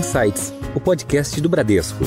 Insights, o podcast do Bradesco.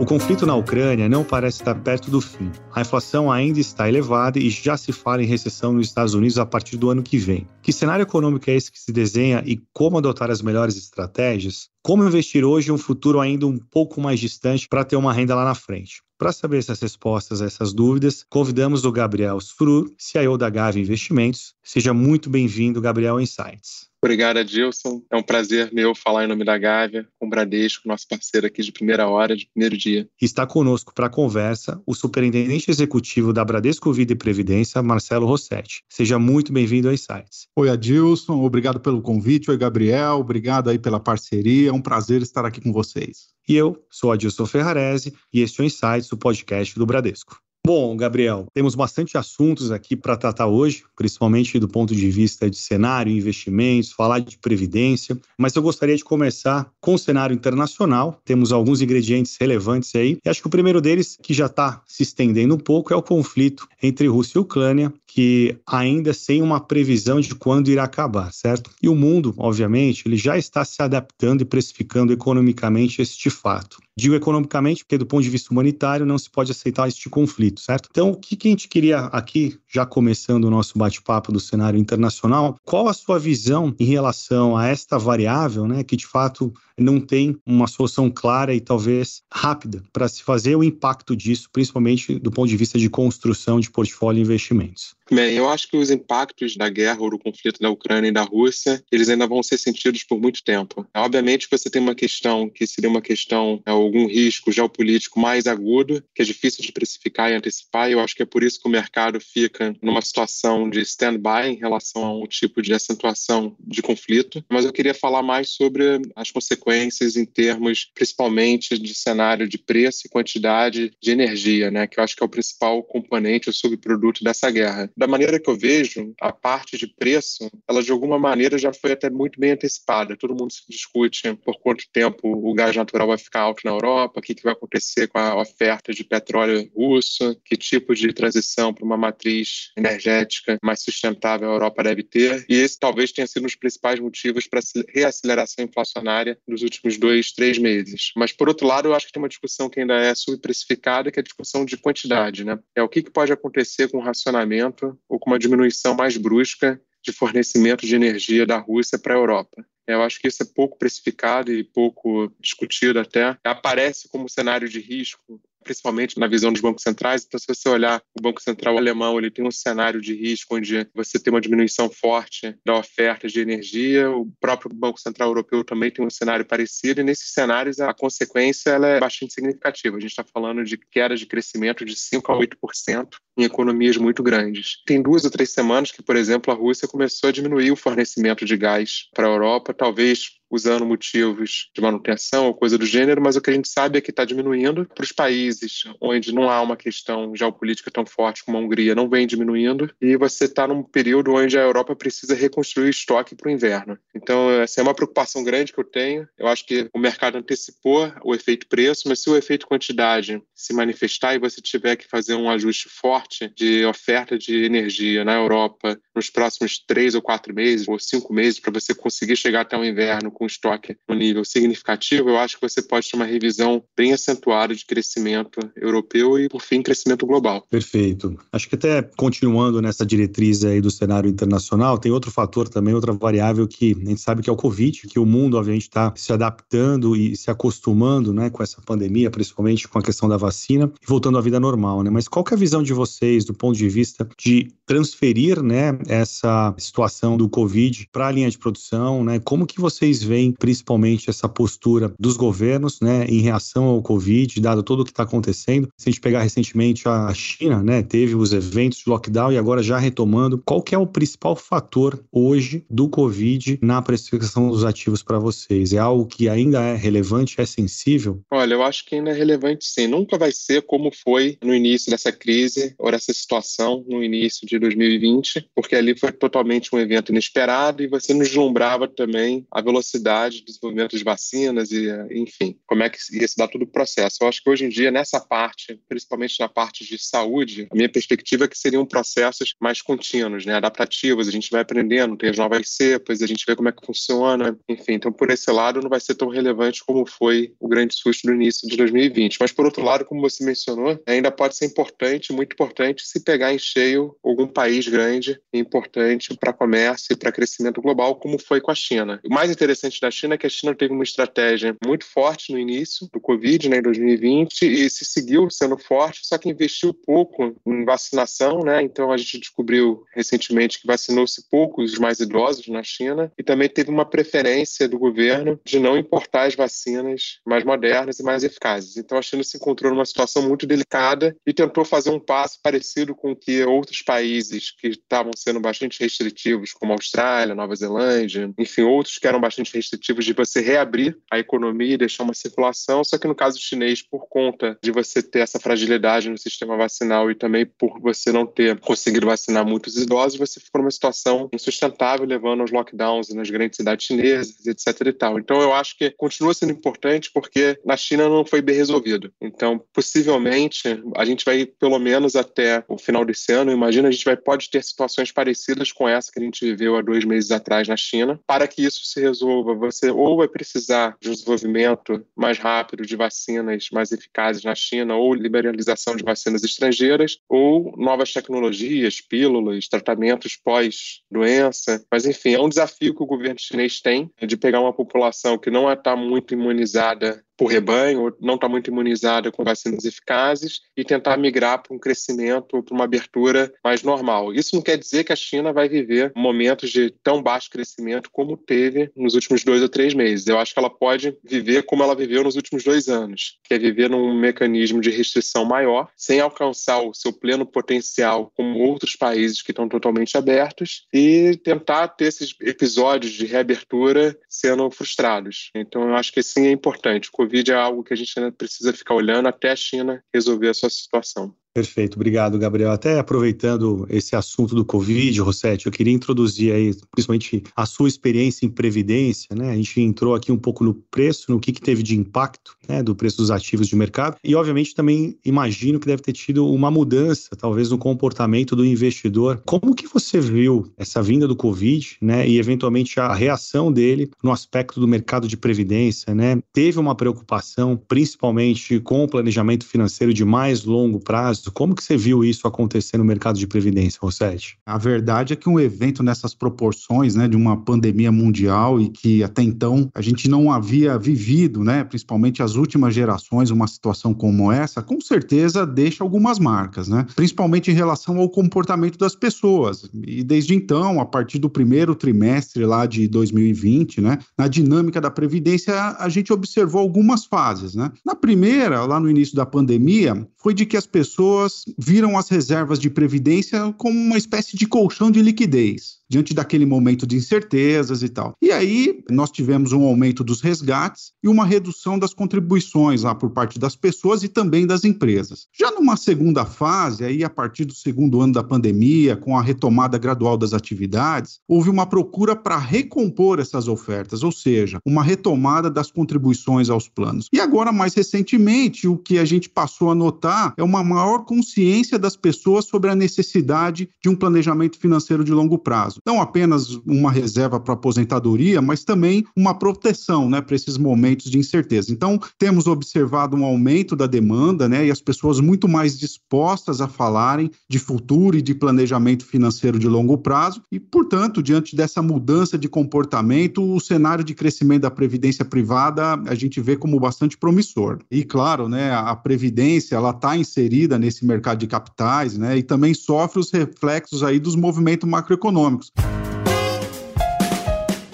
O conflito na Ucrânia não parece estar perto do fim. A inflação ainda está elevada e já se fala em recessão nos Estados Unidos a partir do ano que vem. Que cenário econômico é esse que se desenha e como adotar as melhores estratégias? Como investir hoje em um futuro ainda um pouco mais distante para ter uma renda lá na frente? Para saber essas respostas a essas dúvidas, convidamos o Gabriel Sfrur, CIO da Gave Investimentos. Seja muito bem-vindo, Gabriel Insights. Obrigado, Adilson. É um prazer meu falar em nome da Gávea, com o Bradesco, nosso parceiro aqui de primeira hora, de primeiro dia. Está conosco para a conversa o superintendente executivo da Bradesco Vida e Previdência, Marcelo Rossetti. Seja muito bem-vindo ao Insights. Oi, Adilson. Obrigado pelo convite. Oi, Gabriel. Obrigado aí pela parceria. É um prazer estar aqui com vocês. E eu sou Adilson Ferrarese e este é o Insights, o podcast do Bradesco. Bom, Gabriel, temos bastante assuntos aqui para tratar hoje, principalmente do ponto de vista de cenário, investimentos, falar de previdência, mas eu gostaria de começar com o cenário internacional. Temos alguns ingredientes relevantes aí, e acho que o primeiro deles, que já está se estendendo um pouco, é o conflito entre Rússia e Ucrânia, que ainda sem uma previsão de quando irá acabar, certo? E o mundo, obviamente, ele já está se adaptando e precificando economicamente este fato. Digo economicamente, porque do ponto de vista humanitário não se pode aceitar este conflito, certo? Então, o que, a gente queria aqui, já começando o nosso bate-papo do cenário internacional, qual a sua visão em relação a esta variável, né, que de fato não tem uma solução clara e talvez rápida para se fazer o impacto disso, principalmente do ponto de vista de construção de portfólio e investimentos? Bem, eu acho que os impactos da guerra ou do conflito da Ucrânia e da Rússia, eles ainda vão ser sentidos por muito tempo. Obviamente, você tem uma questão que seria uma questão, né, algum risco geopolítico mais agudo, que é difícil de precificar e antecipar, e eu acho que é por isso que o mercado fica numa situação de stand-by em relação a um tipo de acentuação de conflito. Mas eu queria falar mais sobre as consequências em termos, principalmente, de cenário de preço e quantidade de energia, né, que eu acho que é o principal componente, o subproduto dessa guerra da maneira que eu vejo, a parte de preço, ela de alguma maneira já foi até muito bem antecipada. Todo mundo se discute por quanto tempo o gás natural vai ficar alto na Europa, o que, que vai acontecer com a oferta de petróleo russo, que tipo de transição para uma matriz energética mais sustentável a Europa deve ter. E esse talvez tenha sido um dos principais motivos para a reaceleração inflacionária dos últimos dois, três meses. Mas, por outro lado, eu acho que tem uma discussão que ainda é subprecificada, que é a discussão de quantidade. Né? É o que, que pode acontecer com o racionamento ou com uma diminuição mais brusca de fornecimento de energia da Rússia para a Europa. Eu acho que isso é pouco precificado e pouco discutido até. Aparece como cenário de risco principalmente na visão dos bancos centrais. Então, se você olhar o Banco Central alemão, ele tem um cenário de risco onde você tem uma diminuição forte da oferta de energia. O próprio Banco Central Europeu também tem um cenário parecido. E nesses cenários, a consequência ela é bastante significativa. A gente está falando de quedas de crescimento de 5 a 8% em economias muito grandes. Tem duas ou três semanas que, por exemplo, a Rússia começou a diminuir o fornecimento de gás para a Europa, talvez usando motivos de manutenção ou coisa do gênero, mas o que a gente sabe é que está diminuindo para os países onde não há uma questão geopolítica tão forte como a Hungria, não vem diminuindo, e você está num período onde a Europa precisa reconstruir estoque para o inverno. Então, essa é uma preocupação grande que eu tenho. Eu acho que o mercado antecipou o efeito preço, mas se o efeito quantidade se manifestar e você tiver que fazer um ajuste forte de oferta de energia na Europa nos próximos três ou quatro meses, ou cinco meses, para você conseguir chegar até o inverno com estoque no nível significativo, eu acho que você pode ter uma revisão bem acentuada de crescimento europeu e, por fim, crescimento global. Perfeito. Acho que até continuando nessa diretriz aí do cenário internacional, tem outro fator também, outra variável que a gente sabe que é o Covid, que o mundo, obviamente, está se adaptando e se acostumando né, com essa pandemia, principalmente com a questão da vacina, e voltando à vida normal. Né? Mas qual é a visão de vocês do ponto de vista de transferir né, essa situação do Covid para a linha de produção? Né? Como que vocês veem principalmente essa postura dos governos, né, em reação ao Covid, dado tudo o que está acontecendo. Se a gente pegar recentemente a China, né, teve os eventos de lockdown e agora já retomando, qual que é o principal fator hoje do Covid na precificação dos ativos para vocês? É algo que ainda é relevante, é sensível? Olha, eu acho que ainda é relevante sim. Nunca vai ser como foi no início dessa crise ou dessa situação no início de 2020, porque ali foi totalmente um evento inesperado e você nos deslumbrava também a velocidade velocidade do desenvolvimento de vacinas e, enfim, como é que ia se dar todo o processo. Eu acho que hoje em dia, nessa parte, principalmente na parte de saúde, a minha perspectiva é que seriam processos mais contínuos, né, adaptativos. A gente vai aprendendo, tem as novas cepas, a gente vê como é que funciona, enfim. Então, por esse lado, não vai ser tão relevante como foi o grande susto no início de 2020. Mas, por outro lado, como você mencionou, ainda pode ser importante, muito importante, se pegar em cheio algum país grande importante para comércio e para crescimento global, como foi com a China. O mais interessante da China é que a China teve uma estratégia muito forte no início do Covid, né, em 2020, e se seguiu sendo forte, só que investiu pouco em vacinação, né? Então a gente descobriu recentemente que vacinou-se poucos os mais idosos na China e também teve uma preferência do governo de não importar as vacinas mais modernas e mais eficazes. Então a China se encontrou numa situação muito delicada e tentou fazer um passo parecido com que outros países que estavam sendo bastante restritivos, como a Austrália, Nova Zelândia, enfim, outros que eram bastante restritivos de você reabrir a economia e deixar uma circulação, só que no caso chinês, por conta de você ter essa fragilidade no sistema vacinal e também por você não ter conseguido vacinar muitos idosos, você ficou numa situação insustentável, levando aos lockdowns nas grandes cidades chinesas, etc e tal. Então eu acho que continua sendo importante porque na China não foi bem resolvido. Então, possivelmente, a gente vai pelo menos até o final desse ano, imagina, a gente vai pode ter situações parecidas com essa que a gente viveu há dois meses atrás na China. Para que isso se resolva, você ou vai precisar de um desenvolvimento mais rápido de vacinas mais eficazes na China, ou liberalização de vacinas estrangeiras, ou novas tecnologias, pílulas, tratamentos pós-doença. Mas, enfim, é um desafio que o governo chinês tem de pegar uma população que não está muito imunizada por rebanho, não está muito imunizada com vacinas eficazes e tentar migrar para um crescimento, para uma abertura mais normal. Isso não quer dizer que a China vai viver momentos de tão baixo crescimento como teve nos últimos dois ou três meses. Eu acho que ela pode viver como ela viveu nos últimos dois anos, que é viver num mecanismo de restrição maior, sem alcançar o seu pleno potencial como outros países que estão totalmente abertos e tentar ter esses episódios de reabertura sendo frustrados. Então, eu acho que sim é importante. O Covid é algo que a gente ainda precisa ficar olhando até a China resolver a sua situação. Perfeito, obrigado, Gabriel. Até aproveitando esse assunto do Covid, Rossetti, eu queria introduzir aí, principalmente, a sua experiência em previdência, né? A gente entrou aqui um pouco no preço, no que, que teve de impacto, né, do preço dos ativos de mercado, e obviamente também imagino que deve ter tido uma mudança, talvez, no comportamento do investidor. Como que você viu essa vinda do Covid, né, e eventualmente a reação dele no aspecto do mercado de previdência, né? Teve uma preocupação, principalmente com o planejamento financeiro de mais longo prazo, como que você viu isso acontecer no mercado de previdência, Rossetti? A verdade é que um evento nessas proporções, né, de uma pandemia mundial e que até então a gente não havia vivido, né, principalmente as últimas gerações, uma situação como essa, com certeza deixa algumas marcas, né, principalmente em relação ao comportamento das pessoas. E desde então, a partir do primeiro trimestre lá de 2020, né, na dinâmica da previdência, a gente observou algumas fases, né. Na primeira, lá no início da pandemia, foi de que as pessoas viram as reservas de previdência como uma espécie de colchão de liquidez diante daquele momento de incertezas e tal. E aí nós tivemos um aumento dos resgates e uma redução das contribuições lá por parte das pessoas e também das empresas. Já numa segunda fase, aí a partir do segundo ano da pandemia, com a retomada gradual das atividades, houve uma procura para recompor essas ofertas, ou seja, uma retomada das contribuições aos planos. E agora, mais recentemente, o que a gente passou a notar é uma maior consciência das pessoas sobre a necessidade de um planejamento financeiro de longo prazo não apenas uma reserva para aposentadoria, mas também uma proteção né, para esses momentos de incerteza. Então, temos observado um aumento da demanda né, e as pessoas muito mais dispostas a falarem de futuro e de planejamento financeiro de longo prazo, e, portanto, diante dessa mudança de comportamento, o cenário de crescimento da previdência privada a gente vê como bastante promissor. E, claro, né, a previdência ela está inserida nesse mercado de capitais né, e também sofre os reflexos aí dos movimentos macroeconômicos.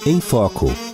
Em Foco.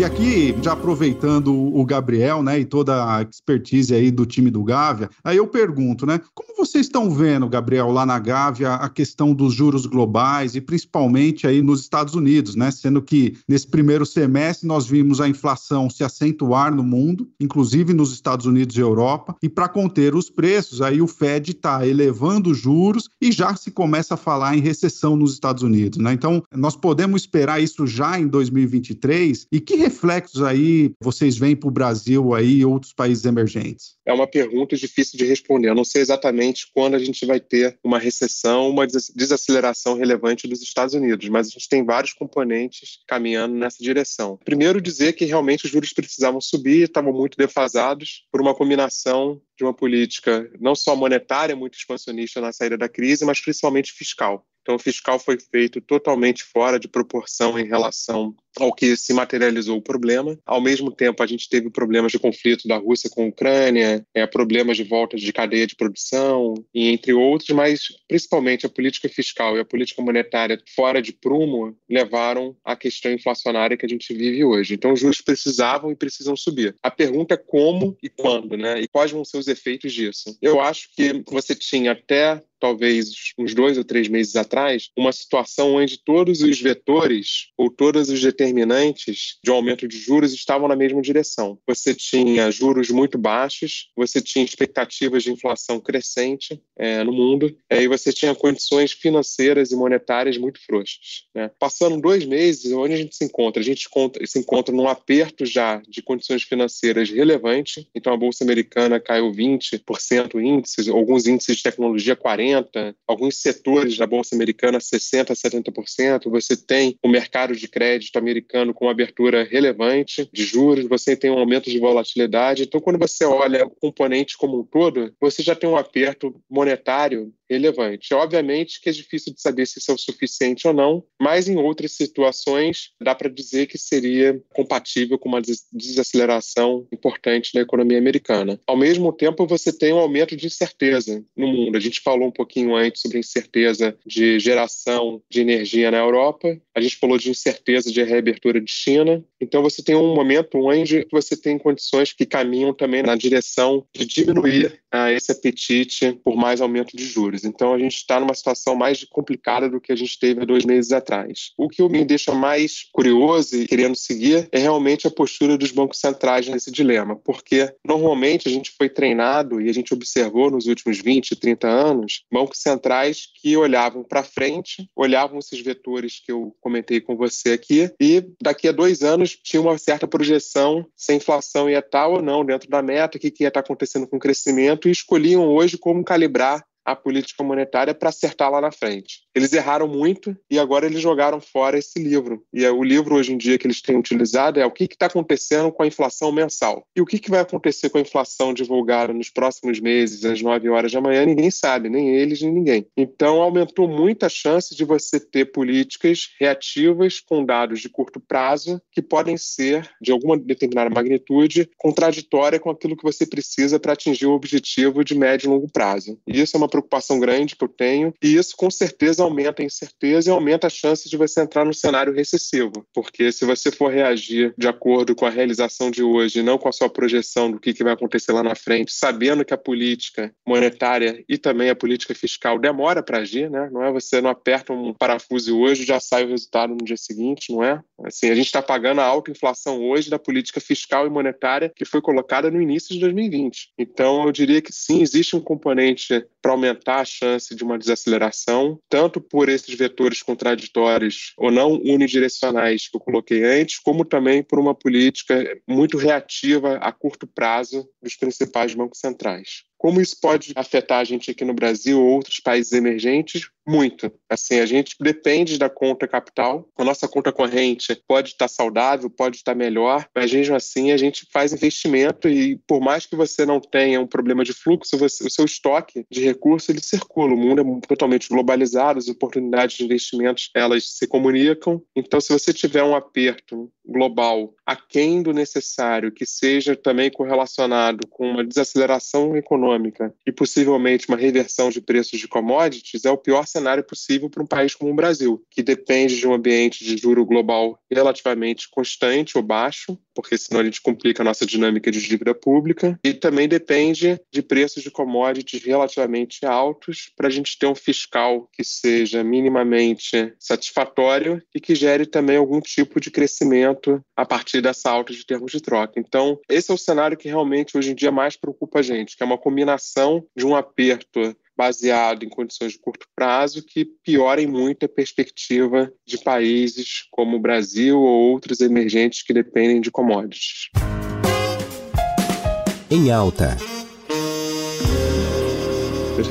E aqui, já aproveitando o Gabriel, né, e toda a expertise aí do time do Gávea, aí eu pergunto, né, como vocês estão vendo, Gabriel, lá na Gávea, a questão dos juros globais e principalmente aí nos Estados Unidos, né, sendo que nesse primeiro semestre nós vimos a inflação se acentuar no mundo, inclusive nos Estados Unidos e Europa, e para conter os preços, aí o Fed está elevando os juros e já se começa a falar em recessão nos Estados Unidos, né? Então, nós podemos esperar isso já em 2023 e que reflexos aí vocês veem para o Brasil aí e outros países emergentes? É uma pergunta difícil de responder. Eu não sei exatamente quando a gente vai ter uma recessão, uma desaceleração relevante dos Estados Unidos, mas a gente tem vários componentes caminhando nessa direção. Primeiro, dizer que realmente os juros precisavam subir, estavam muito defasados por uma combinação de uma política não só monetária muito expansionista na saída da crise, mas principalmente fiscal. Então, o fiscal foi feito totalmente fora de proporção em relação ao que se materializou o problema. Ao mesmo tempo, a gente teve problemas de conflito da Rússia com a Ucrânia, é, problemas de volta de cadeia de produção, e entre outros, mas principalmente a política fiscal e a política monetária fora de prumo levaram à questão inflacionária que a gente vive hoje. Então, os juros precisavam e precisam subir. A pergunta é como e quando, né? E quais vão ser os efeitos disso. Eu acho que você tinha até talvez uns dois ou três meses atrás, uma situação onde todos os vetores ou todos os determinantes de um aumento de juros estavam na mesma direção. Você tinha juros muito baixos, você tinha expectativas de inflação crescente é, no mundo, é, e você tinha condições financeiras e monetárias muito frouxas. Né? Passando dois meses, onde a gente se encontra? A gente se encontra num aperto já de condições financeiras relevante, então a Bolsa Americana caiu 20% índices, alguns índices de tecnologia 40%, 40%, alguns setores da Bolsa Americana 60%, 70%. Você tem o mercado de crédito americano com uma abertura relevante de juros, você tem um aumento de volatilidade. Então, quando você olha o componente como um todo, você já tem um aperto monetário relevante. Obviamente que é difícil de saber se isso é o suficiente ou não, mas em outras situações dá para dizer que seria compatível com uma desaceleração importante da economia americana. Ao mesmo tempo, você tem um aumento de incerteza no mundo. A gente falou um pouquinho antes sobre incerteza de geração de energia na Europa, a gente falou de incerteza de reabertura de China. Então, você tem um momento onde você tem condições que caminham também na direção de diminuir ah, esse apetite por mais aumento de juros. Então, a gente está numa situação mais complicada do que a gente teve há dois meses atrás. O que me deixa mais curioso e querendo seguir é realmente a postura dos bancos centrais nesse dilema, porque normalmente a gente foi treinado e a gente observou nos últimos 20, 30 anos bancos centrais que olhavam para frente, olhavam esses vetores que eu comentei com você aqui, e daqui a dois anos tinha uma certa projeção se a inflação ia estar ou não dentro da meta, o que, que ia estar acontecendo com o crescimento, e escolhiam hoje como calibrar a política monetária para acertar lá na frente. Eles erraram muito e agora eles jogaram fora esse livro. E é o livro hoje em dia que eles têm utilizado é o que está acontecendo com a inflação mensal. E o que, que vai acontecer com a inflação divulgada nos próximos meses, às 9 horas da manhã, ninguém sabe, nem eles, nem ninguém. Então aumentou muito a chance de você ter políticas reativas com dados de curto prazo que podem ser, de alguma determinada magnitude, contraditória com aquilo que você precisa para atingir o objetivo de médio e longo prazo. E isso é uma preocupação grande que eu tenho, e isso com certeza aumenta a incerteza e aumenta a chance de você entrar no cenário recessivo, porque se você for reagir de acordo com a realização de hoje, não com a sua projeção do que, que vai acontecer lá na frente, sabendo que a política monetária e também a política fiscal demora para agir, né? Não é você não aperta um parafuso hoje já sai o resultado no dia seguinte, não é? Assim, a gente está pagando a alta inflação hoje da política fiscal e monetária que foi colocada no início de 2020. Então, eu diria que sim, existe um componente para aumentar a chance de uma desaceleração, tanto por esses vetores contraditórios ou não unidirecionais que eu coloquei antes, como também por uma política muito reativa a curto prazo dos principais bancos centrais. Como isso pode afetar a gente aqui no Brasil ou outros países emergentes? Muito. Assim, a gente depende da conta capital. A nossa conta corrente pode estar saudável, pode estar melhor, mas mesmo assim a gente faz investimento e por mais que você não tenha um problema de fluxo, você, o seu estoque de recursos ele circula. O mundo é totalmente globalizado, as oportunidades de investimentos elas se comunicam. Então, se você tiver um aperto global aquém do necessário, que seja também correlacionado com uma desaceleração econômica econômica e possivelmente uma reversão de preços de commodities, é o pior cenário possível para um país como o Brasil, que depende de um ambiente de juro global relativamente constante ou baixo, porque senão a gente complica a nossa dinâmica de dívida pública, e também depende de preços de commodities relativamente altos para a gente ter um fiscal que seja minimamente satisfatório e que gere também algum tipo de crescimento a partir dessa alta de termos de troca. Então, esse é o cenário que realmente hoje em dia mais preocupa a gente, que é uma combinação de um aperto baseado em condições de curto prazo que piorem muito a perspectiva de países como o Brasil ou outros emergentes que dependem de commodities. Em alta.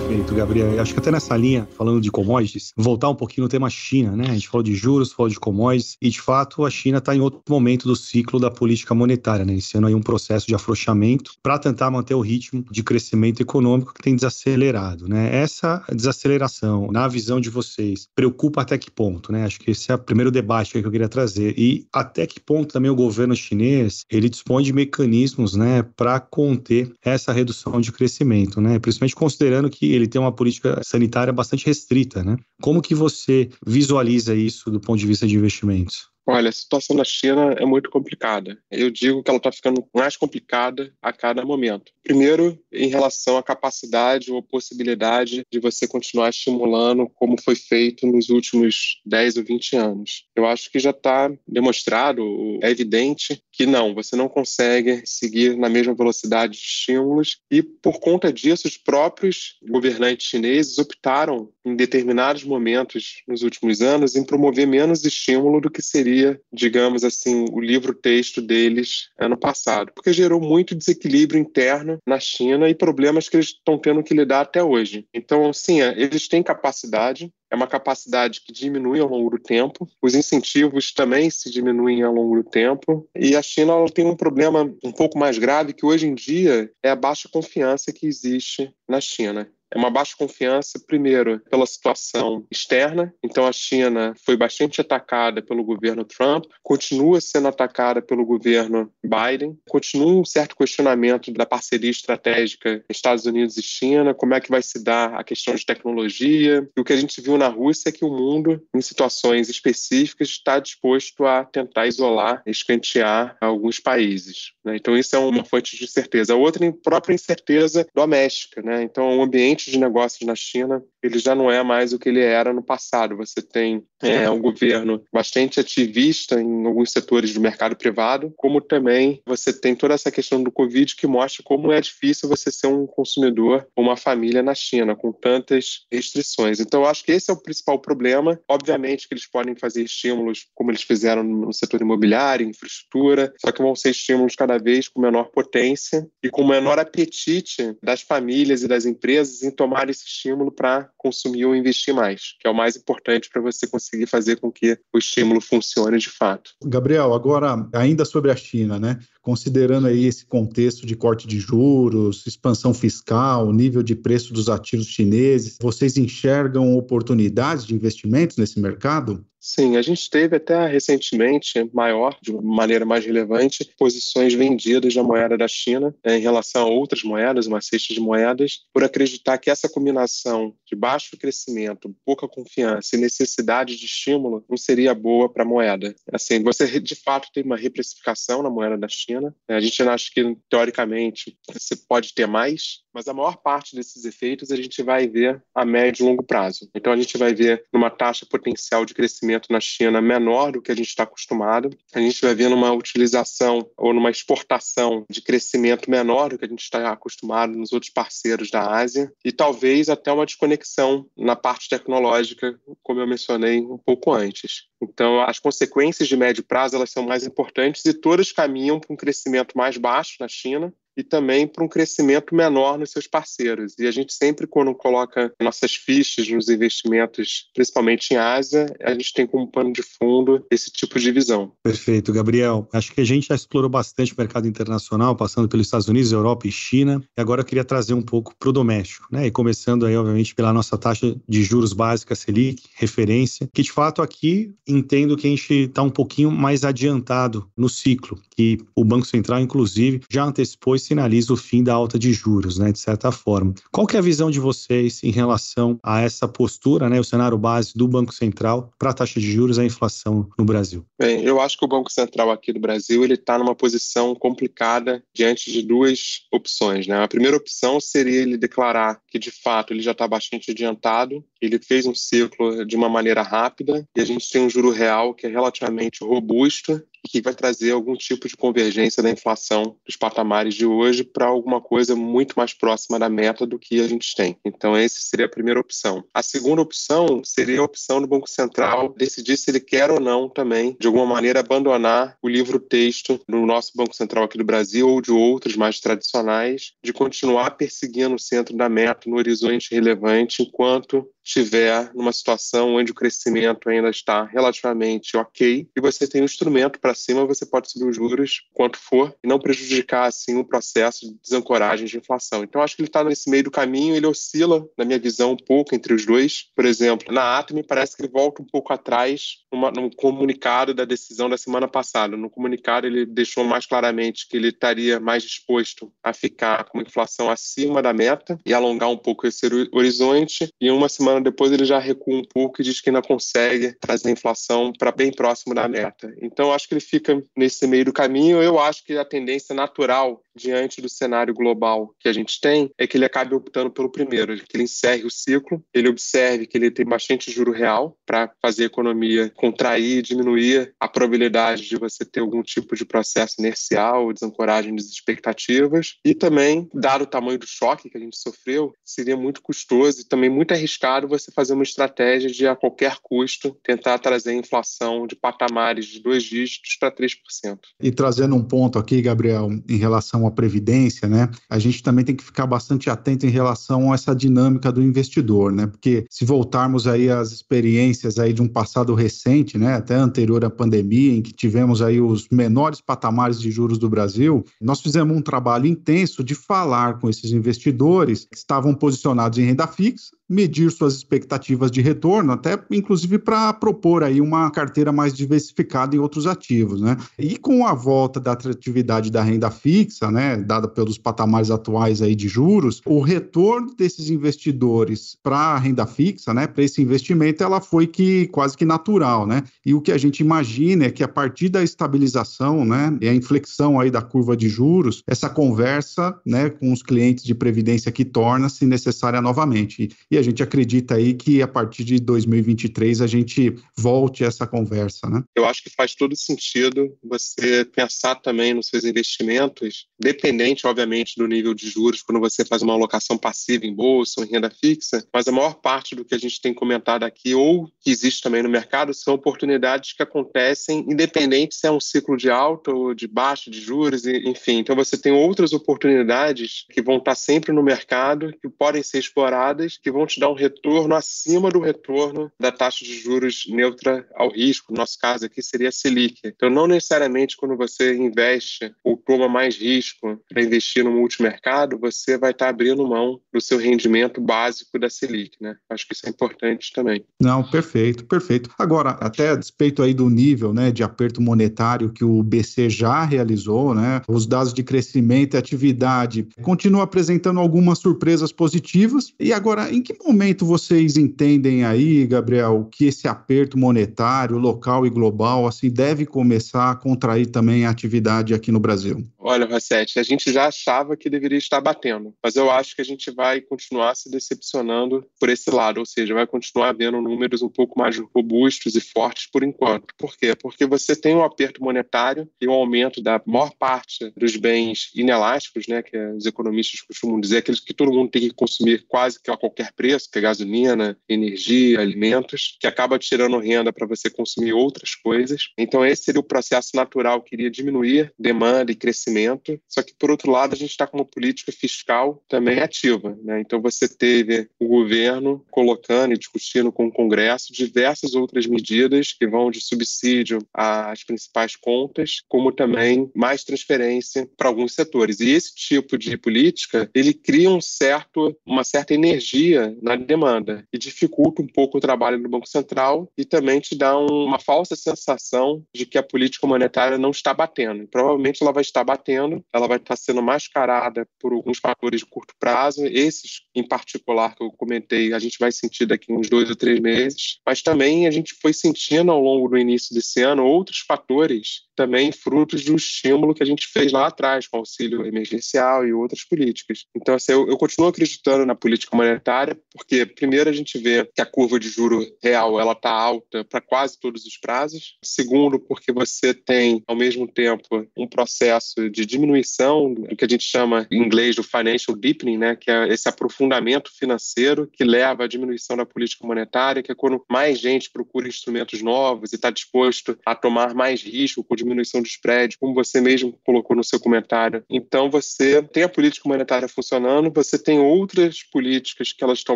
Perfeito, Gabriel. Acho que até nessa linha, falando de commodities, voltar um pouquinho no tema China, né? A gente falou de juros, falou de commodities, e de fato a China está em outro momento do ciclo da política monetária, né? Iniciando aí um processo de afrouxamento para tentar manter o ritmo de crescimento econômico que tem desacelerado, né? Essa desaceleração, na visão de vocês, preocupa até que ponto, né? Acho que esse é o primeiro debate que eu queria trazer. E até que ponto também o governo chinês ele dispõe de mecanismos, né, para conter essa redução de crescimento, né? Principalmente considerando que ele tem uma política sanitária bastante restrita, né? Como que você visualiza isso do ponto de vista de investimentos? Olha, a situação na China é muito complicada. Eu digo que ela está ficando mais complicada a cada momento. Primeiro, em relação à capacidade ou possibilidade de você continuar estimulando como foi feito nos últimos 10 ou 20 anos. Eu acho que já está demonstrado, é evidente que não, você não consegue seguir na mesma velocidade de estímulos e, por conta disso, os próprios governantes chineses optaram, em determinados momentos nos últimos anos, em promover menos estímulo do que seria seria, digamos assim, o livro-texto deles ano passado, porque gerou muito desequilíbrio interno na China e problemas que eles estão tendo que lidar até hoje. Então, sim, é, eles têm capacidade, é uma capacidade que diminui ao longo do tempo, os incentivos também se diminuem ao longo do tempo, e a China tem um problema um pouco mais grave que hoje em dia é a baixa confiança que existe na China. É uma baixa confiança, primeiro, pela situação externa. Então, a China foi bastante atacada pelo governo Trump, continua sendo atacada pelo governo Biden, continua um certo questionamento da parceria estratégica Estados Unidos e China, como é que vai se dar a questão de tecnologia. E o que a gente viu na Rússia é que o mundo, em situações específicas, está disposto a tentar isolar, escantear alguns países. Né? Então, isso é uma fonte de certeza. A outra é própria incerteza doméstica. Né? Então, o ambiente ambiente de negócios na China ele já não é mais o que ele era no passado. Você tem é, um governo bastante ativista em alguns setores do mercado privado, como também você tem toda essa questão do Covid que mostra como é difícil você ser um consumidor ou uma família na China, com tantas restrições. Então, eu acho que esse é o principal problema. Obviamente que eles podem fazer estímulos como eles fizeram no setor imobiliário, infraestrutura, só que vão ser estímulos cada vez com menor potência e com menor apetite das famílias e das empresas em tomar esse estímulo para consumir ou investir mais, que é o mais importante para você conseguir fazer com que o estímulo funcione de fato. Gabriel, agora ainda sobre a China, né? Considerando aí esse contexto de corte de juros, expansão fiscal, nível de preço dos ativos chineses, vocês enxergam oportunidades de investimentos nesse mercado? Sim, a gente teve até recentemente, maior, de maneira mais relevante, posições vendidas da moeda da China né, em relação a outras moedas, uma cesta de moedas, por acreditar que essa combinação de baixo crescimento, pouca confiança e necessidade de estímulo não seria boa para a moeda. Assim, você de fato tem uma reprecificação na moeda da China. Né, a gente acha que, teoricamente, você pode ter mais, mas a maior parte desses efeitos a gente vai ver a médio e longo prazo. Então, a gente vai ver numa taxa potencial de crescimento crescimento na China menor do que a gente está acostumado. A gente vai ver numa utilização ou numa exportação de crescimento menor do que a gente está acostumado nos outros parceiros da Ásia e talvez até uma desconexão na parte tecnológica, como eu mencionei um pouco antes. Então, as consequências de médio prazo elas são mais importantes e todas caminham para um crescimento mais baixo na China e também para um crescimento menor nos seus parceiros. E a gente sempre, quando coloca nossas fichas nos investimentos, principalmente em Ásia, a gente tem como pano de fundo esse tipo de visão. Perfeito, Gabriel. Acho que a gente já explorou bastante o mercado internacional, passando pelos Estados Unidos, Europa e China. E agora eu queria trazer um pouco para o doméstico, né? E começando aí, obviamente, pela nossa taxa de juros básica Selic, referência, que de fato aqui entendo que a gente está um pouquinho mais adiantado no ciclo, que o Banco Central, inclusive, já antecipou esse sinaliza o fim da alta de juros, né, de certa forma. Qual que é a visão de vocês em relação a essa postura, né, o cenário base do Banco Central para a taxa de juros e a inflação no Brasil? Bem, eu acho que o Banco Central aqui do Brasil ele está numa posição complicada diante de duas opções. Né? A primeira opção seria ele declarar que de fato ele já está bastante adiantado, ele fez um ciclo de uma maneira rápida e a gente tem um juro real que é relativamente robusto que vai trazer algum tipo de convergência da inflação dos patamares de hoje para alguma coisa muito mais próxima da meta do que a gente tem. Então, essa seria a primeira opção. A segunda opção seria a opção do Banco Central decidir se ele quer ou não também, de alguma maneira, abandonar o livro-texto do nosso Banco Central aqui do Brasil ou de outros mais tradicionais, de continuar perseguindo o centro da meta no horizonte relevante enquanto estiver numa situação onde o crescimento ainda está relativamente ok e você tem um instrumento para cima, você pode subir os juros quanto for e não prejudicar assim o processo de desancoragem de inflação. Então acho que ele está nesse meio do caminho, ele oscila, na minha visão, um pouco entre os dois. Por exemplo, na Atme parece que ele volta um pouco atrás numa, num comunicado da decisão da semana passada. No comunicado ele deixou mais claramente que ele estaria mais disposto a ficar com uma inflação acima da meta e alongar um pouco esse horizonte e uma semana semana depois ele já recua um pouco e diz que ainda consegue trazer a inflação para bem próximo da meta. Então, acho que ele fica nesse meio do caminho. Eu acho que a tendência natural diante do cenário global que a gente tem é que ele acabe optando pelo primeiro, que ele encerre o ciclo, ele observe que ele tem bastante juro real para fazer a economia contrair, diminuir a probabilidade de você ter algum tipo de processo inercial, desancoragem das expectativas e também, dado o tamanho do choque que a gente sofreu, seria muito custoso e também muito arriscado você fazer uma estratégia de a qualquer custo tentar trazer inflação de patamares de dois dígitos para 3%. E trazendo um ponto aqui, Gabriel, em relação à previdência, né? A gente também tem que ficar bastante atento em relação a essa dinâmica do investidor, né? Porque se voltarmos aí às experiências aí de um passado recente, né, até anterior à pandemia, em que tivemos aí os menores patamares de juros do Brasil, nós fizemos um trabalho intenso de falar com esses investidores que estavam posicionados em renda fixa medir suas expectativas de retorno, até inclusive para propor aí uma carteira mais diversificada em outros ativos, né? E com a volta da atratividade da renda fixa, né, dada pelos patamares atuais aí de juros, o retorno desses investidores para a renda fixa, né, para esse investimento, ela foi que quase que natural, né? E o que a gente imagina é que a partir da estabilização, né, e a inflexão aí da curva de juros, essa conversa, né, com os clientes de previdência que torna-se necessária novamente. E a gente acredita aí que a partir de 2023 a gente volte essa conversa, né? Eu acho que faz todo sentido você pensar também nos seus investimentos, dependente, obviamente, do nível de juros, quando você faz uma alocação passiva em bolsa ou em renda fixa, mas a maior parte do que a gente tem comentado aqui, ou que existe também no mercado, são oportunidades que acontecem independente se é um ciclo de alta ou de baixo de juros, enfim. Então você tem outras oportunidades que vão estar sempre no mercado, que podem ser exploradas, que vão te dar um retorno acima do retorno da taxa de juros neutra ao risco. No nosso caso aqui seria a Selic. Então, não necessariamente quando você investe ou toma mais risco para investir no multimercado, você vai estar abrindo mão do seu rendimento básico da Selic, né? Acho que isso é importante também. Não, perfeito, perfeito. Agora, até a despeito aí do nível, né, de aperto monetário que o BC já realizou, né, os dados de crescimento e atividade continuam apresentando algumas surpresas positivas. E agora, em que momento vocês entendem aí, Gabriel, que esse aperto monetário local e global assim deve começar a contrair também a atividade aqui no Brasil? Olha, Rossetti, a gente já achava que deveria estar batendo, mas eu acho que a gente vai continuar se decepcionando por esse lado, ou seja, vai continuar vendo números um pouco mais robustos e fortes por enquanto. Por quê? Porque você tem um aperto monetário e um aumento da maior parte dos bens inelásticos, né, que os economistas costumam dizer, aqueles que todo mundo tem que consumir quase que a qualquer preço que é gasolina, energia, alimentos, que acaba tirando renda para você consumir outras coisas. Então, esse seria o processo natural que iria diminuir demanda e crescimento. Só que, por outro lado, a gente está com uma política fiscal também ativa. Né? Então, você teve o governo colocando e discutindo com o Congresso diversas outras medidas que vão de subsídio às principais contas, como também mais transferência para alguns setores. E esse tipo de política, ele cria um certo, uma certa energia na demanda e dificulta um pouco o trabalho do Banco Central e também te dá um, uma falsa sensação de que a política monetária não está batendo. provavelmente ela vai estar batendo tendo, ela vai estar sendo mascarada por alguns fatores de curto prazo, esses em particular que eu comentei, a gente vai sentir daqui uns dois ou três meses, mas também a gente foi sentindo ao longo do início desse ano outros fatores também frutos do estímulo que a gente fez lá atrás, com auxílio emergencial e outras políticas. Então, assim, eu, eu continuo acreditando na política monetária, porque, primeiro, a gente vê que a curva de juro real ela está alta para quase todos os prazos. Segundo, porque você tem, ao mesmo tempo, um processo de diminuição do que a gente chama em inglês do financial deepening, né, que é esse aprofundamento financeiro que leva à diminuição da política monetária, que é quando mais gente procura instrumentos novos e está disposto a tomar mais risco com diminuição de spread, como você mesmo colocou no seu comentário. Então, você tem a política monetária funcionando, você tem outras políticas que elas estão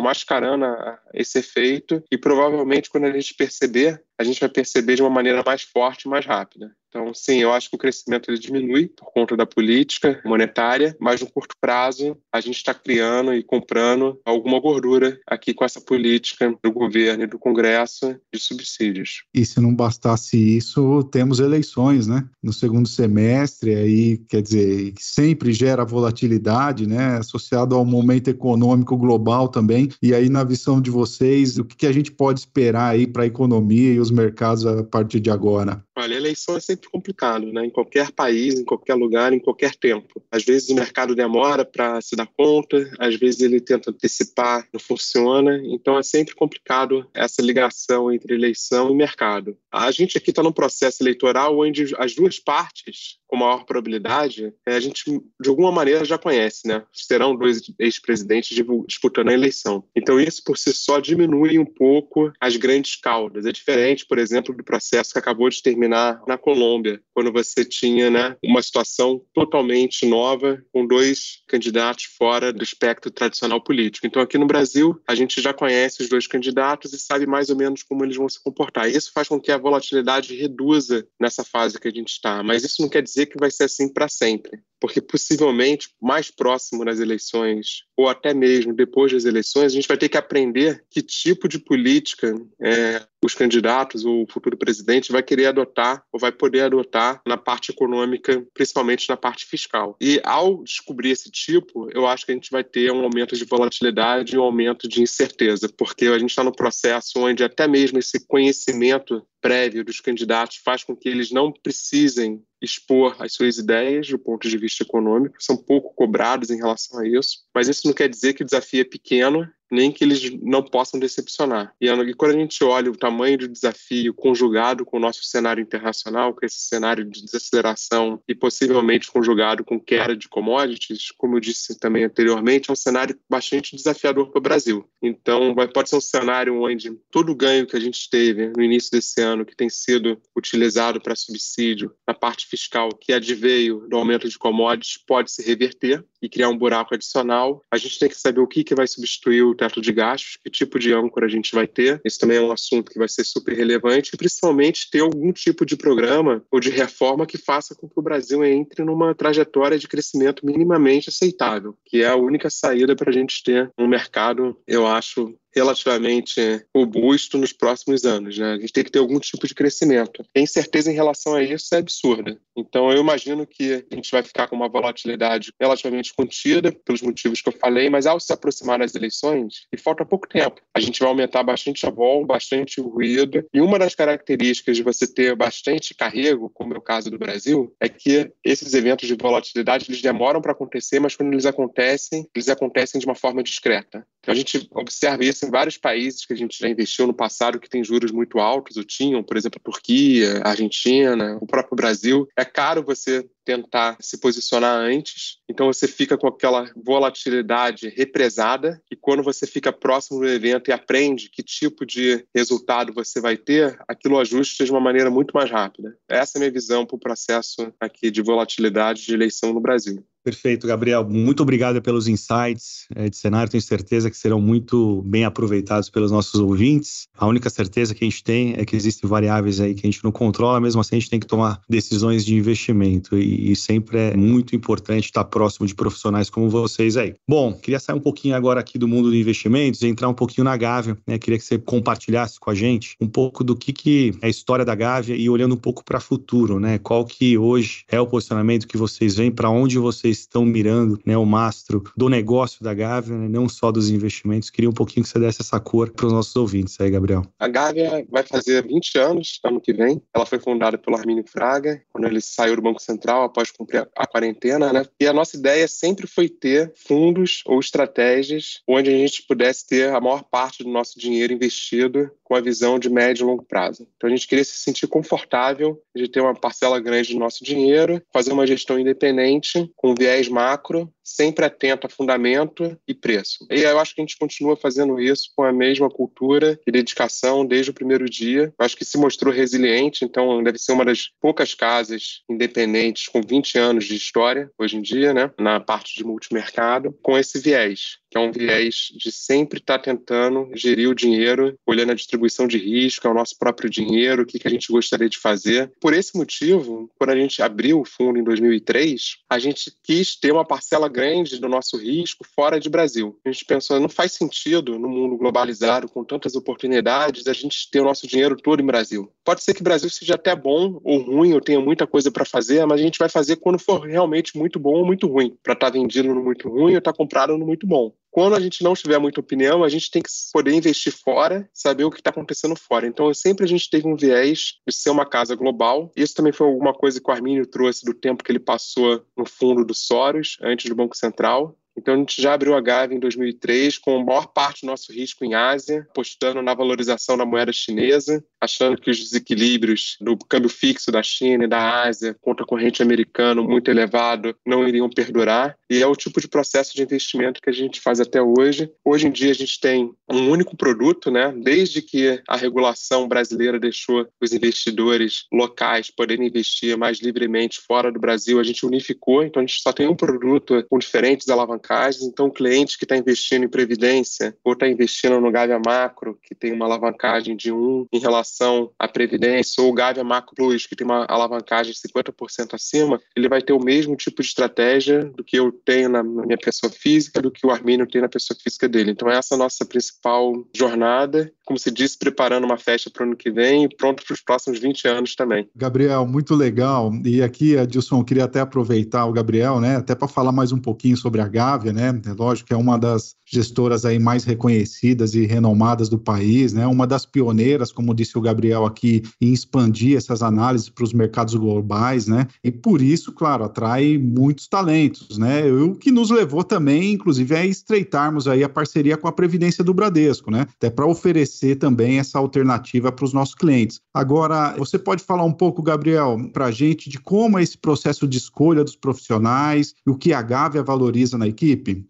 mascarando esse efeito, e provavelmente, quando a gente perceber, a gente vai perceber de uma maneira mais forte e mais rápida. Então, sim, eu acho que o crescimento ele diminui por conta da política monetária, mas no curto prazo a gente está criando e comprando alguma gordura aqui com essa política do governo e do Congresso de subsídios. E se não bastasse isso, temos eleições, né? No segundo semestre, aí, quer dizer, sempre gera volatilidade, né? Associado ao momento econômico global também. E aí, na visão de vocês, o que a gente pode esperar aí para a economia e os mercados a partir de agora? Olha, eleição é sempre complicado, né? Em qualquer país, em qualquer lugar, em qualquer tempo. Às vezes o mercado demora para se dar conta, às vezes ele tenta antecipar, não funciona. Então é sempre complicado essa ligação entre eleição e mercado. A gente aqui está num processo eleitoral onde as duas partes, com maior probabilidade, é, a gente de alguma maneira já conhece, né? Serão dois ex-presidentes disputando a eleição. Então isso por si só diminui um pouco as grandes caudas. É diferente, por exemplo, do processo que acabou de terminar terminar na Colômbia, quando você tinha né, uma situação totalmente nova, com dois candidatos fora do espectro tradicional político. Então, aqui no Brasil, a gente já conhece os dois candidatos e sabe mais ou menos como eles vão se comportar. Isso faz com que a volatilidade reduza nessa fase que a gente está, mas isso não quer dizer que vai ser assim para sempre porque possivelmente mais próximo das eleições ou até mesmo depois das eleições, a gente vai ter que aprender que tipo de política é, os candidatos ou o futuro presidente vai querer adotar ou vai poder adotar na parte econômica, principalmente na parte fiscal. E ao descobrir esse tipo, eu acho que a gente vai ter um aumento de volatilidade e um aumento de incerteza, porque a gente está no processo onde até mesmo esse conhecimento prévio dos candidatos faz com que eles não precisem expor as suas ideias do ponto de vista econômico, são pouco cobrados em relação a isso, mas isso não quer dizer que o desafio é pequeno nem que eles não possam decepcionar. E quando a gente olha o tamanho do desafio conjugado com o nosso cenário internacional, com esse cenário de desaceleração e possivelmente conjugado com queda de commodities, como eu disse também anteriormente, é um cenário bastante desafiador para o Brasil. Então, pode ser um cenário onde todo o ganho que a gente teve no início desse ano, que tem sido utilizado para subsídio na parte fiscal, que adveio do aumento de commodities, pode se reverter e criar um buraco adicional. A gente tem que saber o que, que vai substituir o teto de gastos, que tipo de âncora a gente vai ter. Esse também é um assunto que vai ser super relevante e principalmente ter algum tipo de programa ou de reforma que faça com que o Brasil entre numa trajetória de crescimento minimamente aceitável, que é a única saída para a gente ter um mercado, eu acho, relativamente robusto nos próximos anos. Né? A gente tem que ter algum tipo de crescimento. A incerteza em relação a isso é absurda. Então, eu imagino que a gente vai ficar com uma volatilidade relativamente contida, pelos motivos que eu falei, mas ao se aproximar das eleições, e falta pouco tempo, a gente vai aumentar bastante a vol, bastante o ruído. E uma das características de você ter bastante carrego, como é o caso do Brasil, é que esses eventos de volatilidade eles demoram para acontecer, mas quando eles acontecem, eles acontecem de uma forma discreta. Então, a gente observa isso em vários países que a gente já investiu no passado que tem juros muito altos, ou tinham, por exemplo, a Turquia, a Argentina, o próprio Brasil. É caro você tentar se posicionar antes, então você fica com aquela volatilidade represada e quando você fica próximo do evento e aprende que tipo de resultado você vai ter, aquilo ajusta de uma maneira muito mais rápida. Essa é a minha visão para o processo aqui de volatilidade de eleição no Brasil. Perfeito, Gabriel. Muito obrigado pelos insights é, de cenário. Tenho certeza que serão muito bem aproveitados pelos nossos ouvintes. A única certeza que a gente tem é que existem variáveis aí que a gente não controla, mesmo assim a gente tem que tomar decisões de investimento e, e sempre é muito importante estar próximo de profissionais como vocês aí. Bom, queria sair um pouquinho agora aqui do mundo de investimentos e entrar um pouquinho na Gávea. Né? Queria que você compartilhasse com a gente um pouco do que, que é a história da Gávea e olhando um pouco para o futuro, né? Qual que hoje é o posicionamento que vocês veem, para onde vocês estão mirando né, o mastro do negócio da Gávea, né, não só dos investimentos. Queria um pouquinho que você desse essa cor para os nossos ouvintes aí, Gabriel. A Gávea vai fazer 20 anos ano que vem. Ela foi fundada pelo Armínio Fraga, quando ele saiu do Banco Central após cumprir a quarentena, né? E a nossa ideia sempre foi ter fundos ou estratégias onde a gente pudesse ter a maior parte do nosso dinheiro investido com a visão de médio e longo prazo. Então a gente queria se sentir confortável de ter uma parcela grande do nosso dinheiro, fazer uma gestão independente, com viés macro, sempre atento a fundamento e preço. E eu acho que a gente continua fazendo isso com a mesma cultura e dedicação desde o primeiro dia. Eu acho que se mostrou resiliente, então deve ser uma das poucas casas independentes com 20 anos de história hoje em dia, né, na parte de multimercado, com esse viés que é um viés de sempre estar tá tentando gerir o dinheiro, olhando a distribuição de risco, é o nosso próprio dinheiro, o que, que a gente gostaria de fazer. Por esse motivo, quando a gente abriu o fundo em 2003, a gente quis ter uma parcela grande do nosso risco fora de Brasil. A gente pensou, não faz sentido no mundo globalizado, com tantas oportunidades, a gente ter o nosso dinheiro todo em Brasil. Pode ser que o Brasil seja até bom ou ruim, ou tenha muita coisa para fazer, mas a gente vai fazer quando for realmente muito bom ou muito ruim, para estar tá vendido no muito ruim ou estar tá comprado no muito bom. Quando a gente não tiver muita opinião, a gente tem que poder investir fora, saber o que está acontecendo fora. Então, sempre a gente teve um viés de ser uma casa global. Isso também foi alguma coisa que o Armínio trouxe do tempo que ele passou no fundo do Soros, antes do Banco Central. Então, a gente já abriu a Gávea em 2003, com a maior parte do nosso risco em Ásia, apostando na valorização da moeda chinesa, achando que os desequilíbrios do câmbio fixo da China e da Ásia contra a corrente americana muito elevado não iriam perdurar. E é o tipo de processo de investimento que a gente faz até hoje. Hoje em dia, a gente tem um único produto, né? desde que a regulação brasileira deixou os investidores locais poderem investir mais livremente fora do Brasil, a gente unificou, então a gente só tem um produto com diferentes alavancagens alavancagens. Então, o cliente que está investindo em previdência ou está investindo no Gávea Macro, que tem uma alavancagem de 1 em relação à previdência, ou o Gávea Macro Plus, que tem uma alavancagem de 50% acima, ele vai ter o mesmo tipo de estratégia do que eu tenho na minha pessoa física, do que o Armínio tem na pessoa física dele. Então, essa é a nossa principal jornada como se disse, preparando uma festa para o ano que vem e pronto para os próximos 20 anos também. Gabriel, muito legal. E aqui, Adilson, queria até aproveitar o Gabriel, né, até para falar mais um pouquinho sobre a Gávea, né? É lógico que é uma das gestoras aí mais reconhecidas e renomadas do país, né? Uma das pioneiras, como disse o Gabriel aqui, em expandir essas análises para os mercados globais, né? E por isso, claro, atrai muitos talentos, né? O que nos levou também, inclusive, a estreitarmos aí a parceria com a Previdência do Bradesco, né? Até para oferecer oferecer também essa alternativa para os nossos clientes. Agora, você pode falar um pouco, Gabriel, para a gente de como é esse processo de escolha dos profissionais e o que a Gávea valoriza na equipe?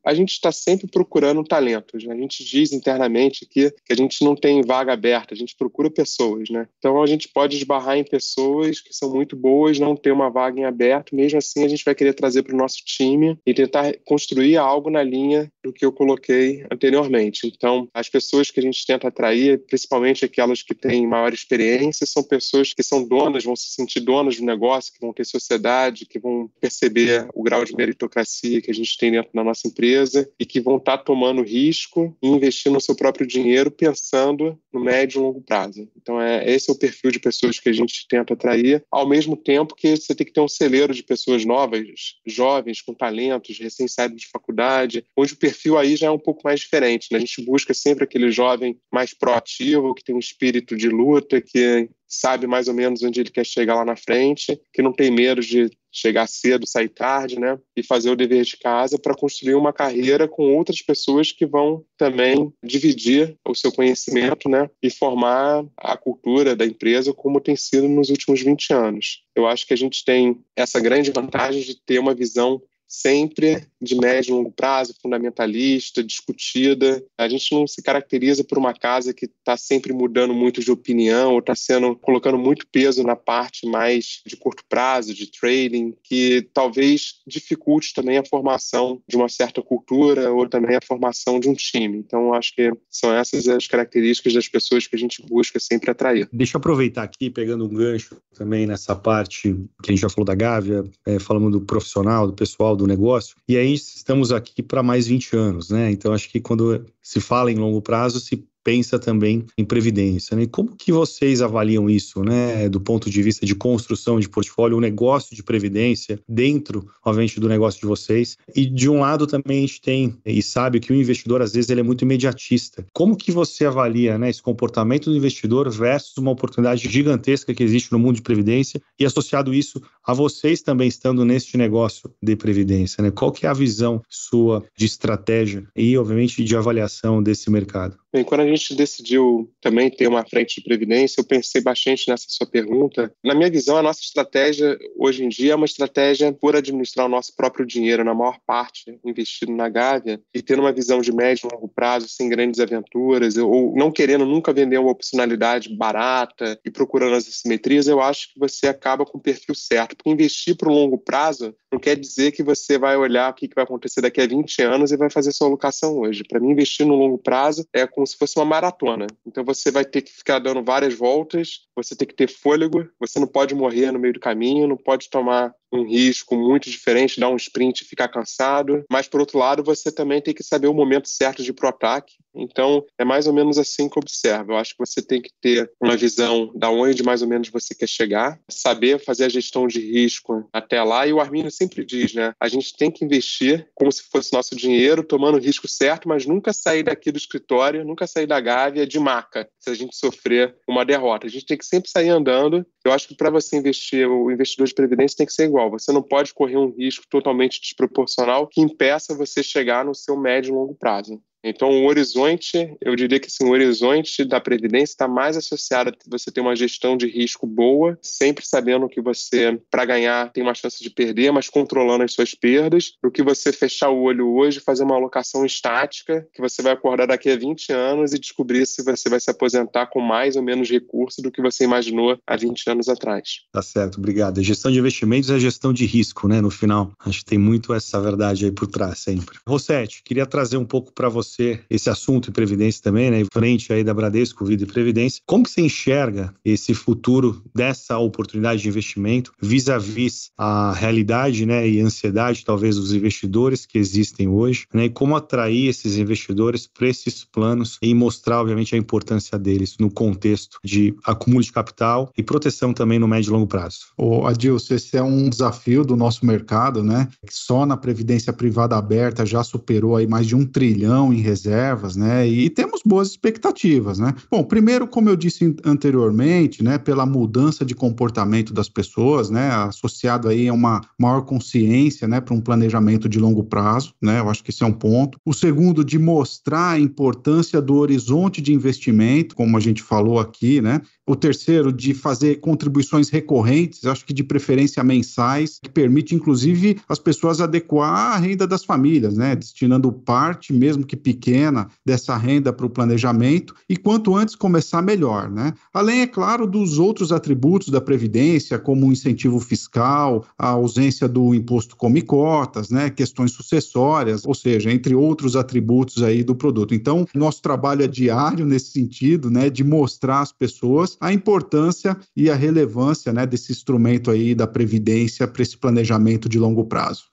A gente está sempre procurando talentos. Né? A gente diz internamente aqui que a gente não tem vaga aberta, a gente procura pessoas. Né? Então, a gente pode esbarrar em pessoas que são muito boas, não ter uma vaga em aberto, mesmo assim, a gente vai querer trazer para o nosso time e tentar construir algo na linha do que eu coloquei anteriormente. Então, as pessoas que a gente tenta atrair principalmente aquelas que têm maior experiência, são pessoas que são donas, vão se sentir donas do negócio, que vão ter sociedade, que vão perceber o grau de meritocracia que a gente tem dentro da nossa empresa e que vão estar tomando risco e investindo o seu próprio dinheiro pensando no médio e longo prazo. Então, é, esse é o perfil de pessoas que a gente tenta atrair, ao mesmo tempo que você tem que ter um celeiro de pessoas novas, jovens, com talentos, recém-saídos de faculdade, onde o perfil aí já é um pouco mais diferente. Né? A gente busca sempre aquele jovem mais proativo, que tem um espírito de luta, que sabe mais ou menos onde ele quer chegar lá na frente, que não tem medo de chegar cedo, sair tarde, né? E fazer o dever de casa para construir uma carreira com outras pessoas que vão também dividir o seu conhecimento, né? E formar a cultura da empresa como tem sido nos últimos 20 anos. Eu acho que a gente tem essa grande vantagem de ter uma visão sempre de médio e longo prazo, fundamentalista, discutida. A gente não se caracteriza por uma casa que está sempre mudando muito de opinião ou está sendo colocando muito peso na parte mais de curto prazo, de trading, que talvez dificulte também a formação de uma certa cultura ou também a formação de um time. Então, acho que são essas as características das pessoas que a gente busca sempre atrair. Deixa eu aproveitar aqui, pegando um gancho também nessa parte que a gente já falou da Gávea, é, falando do profissional, do pessoal, do negócio, e aí estamos aqui para mais 20 anos, né? Então, acho que quando se fala em longo prazo, se pensa também em previdência. Né? como que vocês avaliam isso, né, do ponto de vista de construção de portfólio, o negócio de previdência dentro, obviamente, do negócio de vocês? E de um lado também a gente tem e sabe que o investidor às vezes ele é muito imediatista. Como que você avalia, né, esse comportamento do investidor versus uma oportunidade gigantesca que existe no mundo de previdência e associado isso a vocês também estando neste negócio de previdência, né? Qual que é a visão sua de estratégia e, obviamente, de avaliação desse mercado? Bem, quando a gente decidiu também ter uma frente de previdência, eu pensei bastante nessa sua pergunta. Na minha visão, a nossa estratégia hoje em dia é uma estratégia por administrar o nosso próprio dinheiro, na maior parte investido na Gávea, e ter uma visão de médio e longo prazo, sem grandes aventuras, ou não querendo nunca vender uma opcionalidade barata e procurando as assimetrias, eu acho que você acaba com o perfil certo. Porque investir para o longo prazo não quer dizer que você vai olhar o que vai acontecer daqui a 20 anos e vai fazer sua alocação hoje. Para mim, investir no longo prazo é com como se fosse uma maratona. Então você vai ter que ficar dando várias voltas, você tem que ter fôlego, você não pode morrer no meio do caminho, não pode tomar um risco muito diferente, dar um sprint e ficar cansado. Mas, por outro lado, você também tem que saber o momento certo de ir pro ataque. Então, é mais ou menos assim que eu observo. Eu acho que você tem que ter uma visão da onde mais ou menos você quer chegar, saber fazer a gestão de risco até lá. E o Arminio sempre diz, né? A gente tem que investir como se fosse nosso dinheiro, tomando o risco certo, mas nunca sair daqui do escritório, nunca sair da gávea de maca, se a gente sofrer uma derrota. A gente tem que sempre sair andando. Eu acho que para você investir, o investidor de previdência tem que ser igual você não pode correr um risco totalmente desproporcional que impeça você chegar no seu médio e longo prazo. Então, o horizonte, eu diria que assim, o horizonte da previdência está mais associado a você ter uma gestão de risco boa, sempre sabendo que você, para ganhar, tem uma chance de perder, mas controlando as suas perdas, do que você fechar o olho hoje, fazer uma alocação estática, que você vai acordar daqui a 20 anos e descobrir se você vai se aposentar com mais ou menos recurso do que você imaginou há 20 anos atrás. Tá certo, obrigado. A gestão de investimentos é gestão de risco, né? No final, acho que tem muito essa verdade aí por trás sempre. Rossetti, queria trazer um pouco para você você esse assunto em previdência também, né? Frente aí da Bradesco Vida e Previdência. Como que você enxerga esse futuro dessa oportunidade de investimento vis-à-vis a realidade, né, e ansiedade talvez dos investidores que existem hoje, né? E como atrair esses investidores para esses planos e mostrar, obviamente, a importância deles no contexto de acúmulo de capital e proteção também no médio e longo prazo. Ô, Adilson, esse é um desafio do nosso mercado, né? Só na previdência privada aberta já superou aí mais de um trilhão em reservas, né? E temos boas expectativas, né? Bom, primeiro, como eu disse anteriormente, né, pela mudança de comportamento das pessoas, né, associado aí a uma maior consciência, né, para um planejamento de longo prazo, né? Eu acho que esse é um ponto. O segundo, de mostrar a importância do horizonte de investimento, como a gente falou aqui, né? O terceiro, de fazer contribuições recorrentes, acho que de preferência mensais, que permite, inclusive, as pessoas adequar a renda das famílias, né? Destinando parte, mesmo que pequena, dessa renda para o planejamento, e quanto antes começar, melhor, né? Além, é claro, dos outros atributos da Previdência, como o incentivo fiscal, a ausência do imposto come cotas, né? Questões sucessórias, ou seja, entre outros atributos aí do produto. Então, nosso trabalho é diário nesse sentido, né? De mostrar às pessoas a importância e a relevância né, desse instrumento aí da Previdência para esse planejamento de longo prazo.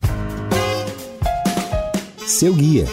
Seu guia.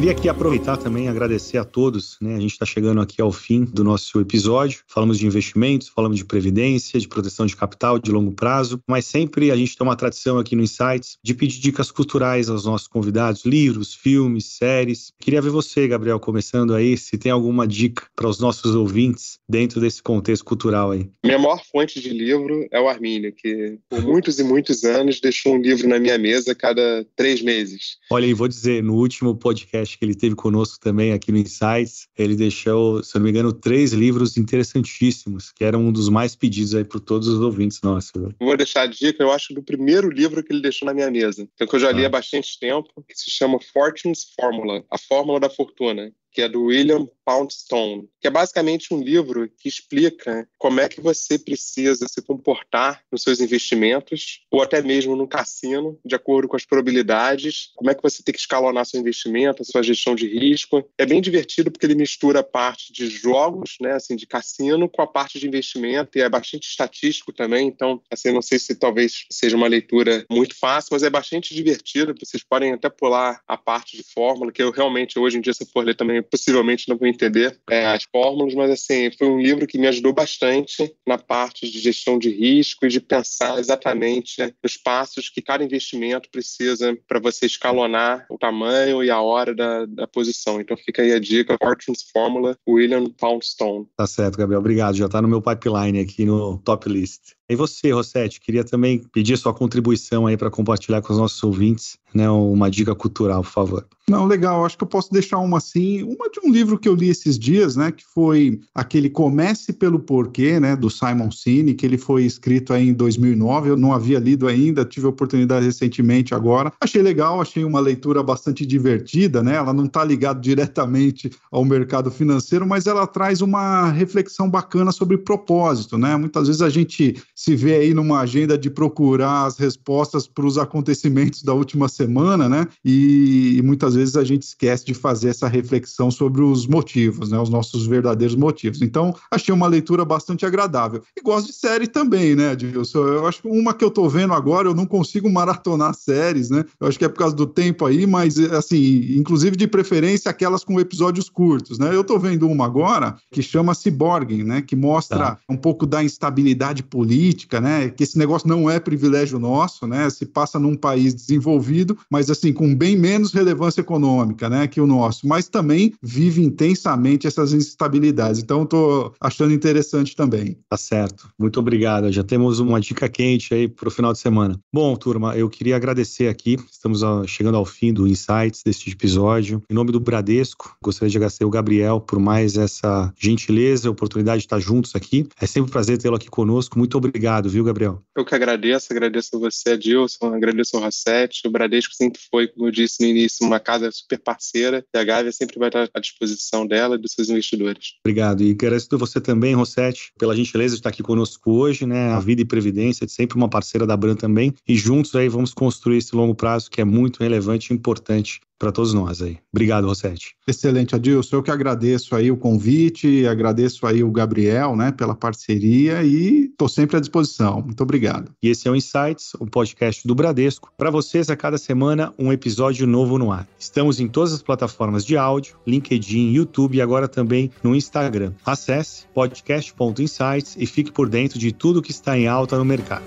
Queria aqui aproveitar também e agradecer a todos. Né? A gente está chegando aqui ao fim do nosso episódio. Falamos de investimentos, falamos de previdência, de proteção de capital de longo prazo, mas sempre a gente tem uma tradição aqui no Insights de pedir dicas culturais aos nossos convidados, livros, filmes, séries. Queria ver você, Gabriel, começando aí, se tem alguma dica para os nossos ouvintes dentro desse contexto cultural aí. Minha maior fonte de livro é o Armínio, que por muitos e muitos anos deixou um livro na minha mesa cada três meses. Olha aí, vou dizer, no último podcast acho que ele teve conosco também aqui no Insights. Ele deixou, se eu não me engano, três livros interessantíssimos, que eram um dos mais pedidos aí por todos os ouvintes nossos. Vou deixar a dica, eu acho, do primeiro livro que ele deixou na minha mesa, então, que eu já li ah. há bastante tempo, que se chama Fortune's Formula, a Fórmula da Fortuna que é do William Poundstone, que é basicamente um livro que explica como é que você precisa se comportar nos seus investimentos, ou até mesmo no cassino, de acordo com as probabilidades, como é que você tem que escalonar seu investimento, a sua gestão de risco. É bem divertido porque ele mistura a parte de jogos, né, assim, de cassino, com a parte de investimento, e é bastante estatístico também, então, assim, não sei se talvez seja uma leitura muito fácil, mas é bastante divertido, vocês podem até pular a parte de fórmula, que eu realmente, hoje em dia, se for ler também possivelmente não vou entender é, as fórmulas, mas assim, foi um livro que me ajudou bastante na parte de gestão de risco e de pensar exatamente os passos que cada investimento precisa para você escalonar o tamanho e a hora da, da posição. Então fica aí a dica, Fortune's Formula, William Poundstone. Tá certo, Gabriel. Obrigado. Já está no meu pipeline aqui no top list. E você, Rossetti, queria também pedir sua contribuição aí para compartilhar com os nossos ouvintes, né, uma dica cultural, por favor. Não, legal. Acho que eu posso deixar uma assim, uma de um livro que eu li esses dias, né, que foi aquele Comece pelo Porquê, né, do Simon Sinek, que ele foi escrito aí em 2009. Eu não havia lido ainda, tive a oportunidade recentemente agora. Achei legal, achei uma leitura bastante divertida, né? Ela não está ligada diretamente ao mercado financeiro, mas ela traz uma reflexão bacana sobre propósito, né? Muitas vezes a gente se vê aí numa agenda de procurar as respostas para os acontecimentos da última semana, né? E, e, muitas vezes a gente esquece de fazer essa reflexão sobre os motivos, né? Os nossos verdadeiros motivos. Então, achei uma leitura bastante agradável. E gosto de série também, né, Dilson? Eu acho que uma que eu estou vendo agora, eu não consigo maratonar séries, né? Eu acho que é por causa do tempo aí, mas, assim, inclusive de preferência aquelas com episódios curtos, né? Eu estou vendo uma agora que chama Cyborg, né? Que mostra tá. um pouco da instabilidade política política, né? Que esse negócio não é privilégio nosso, né? Se passa num país desenvolvido, mas assim com bem menos relevância econômica, né? Que o nosso, mas também vive intensamente essas instabilidades. Então, estou achando interessante também. Tá certo. Muito obrigado. Já temos uma dica quente aí para o final de semana. Bom, turma, eu queria agradecer aqui. Estamos chegando ao fim do Insights deste episódio. Em nome do Bradesco, gostaria de agradecer o Gabriel por mais essa gentileza, oportunidade de estar juntos aqui. É sempre um prazer tê-lo aqui conosco. Muito obrigado obrigado, viu, Gabriel? Eu que agradeço, agradeço a você, Adilson, agradeço ao Rossetti. O Bradesco sempre foi, como eu disse no início, uma casa super parceira e a Gávea sempre vai estar à disposição dela e dos seus investidores. Obrigado. E agradeço você também, Rossetti, pela gentileza de estar aqui conosco hoje, né? A Vida e Previdência, sempre uma parceira da Bran também. E juntos aí vamos construir esse longo prazo que é muito relevante e importante para todos nós aí. Obrigado, Rossetti. Excelente, Adilson. Eu que agradeço aí o convite, agradeço aí o Gabriel, né, pela parceria e estou sempre à disposição. Muito obrigado. E esse é o Insights, o podcast do Bradesco. Para vocês, a cada semana, um episódio novo no ar. Estamos em todas as plataformas de áudio, LinkedIn, YouTube e agora também no Instagram. Acesse podcast.insights e fique por dentro de tudo que está em alta no mercado.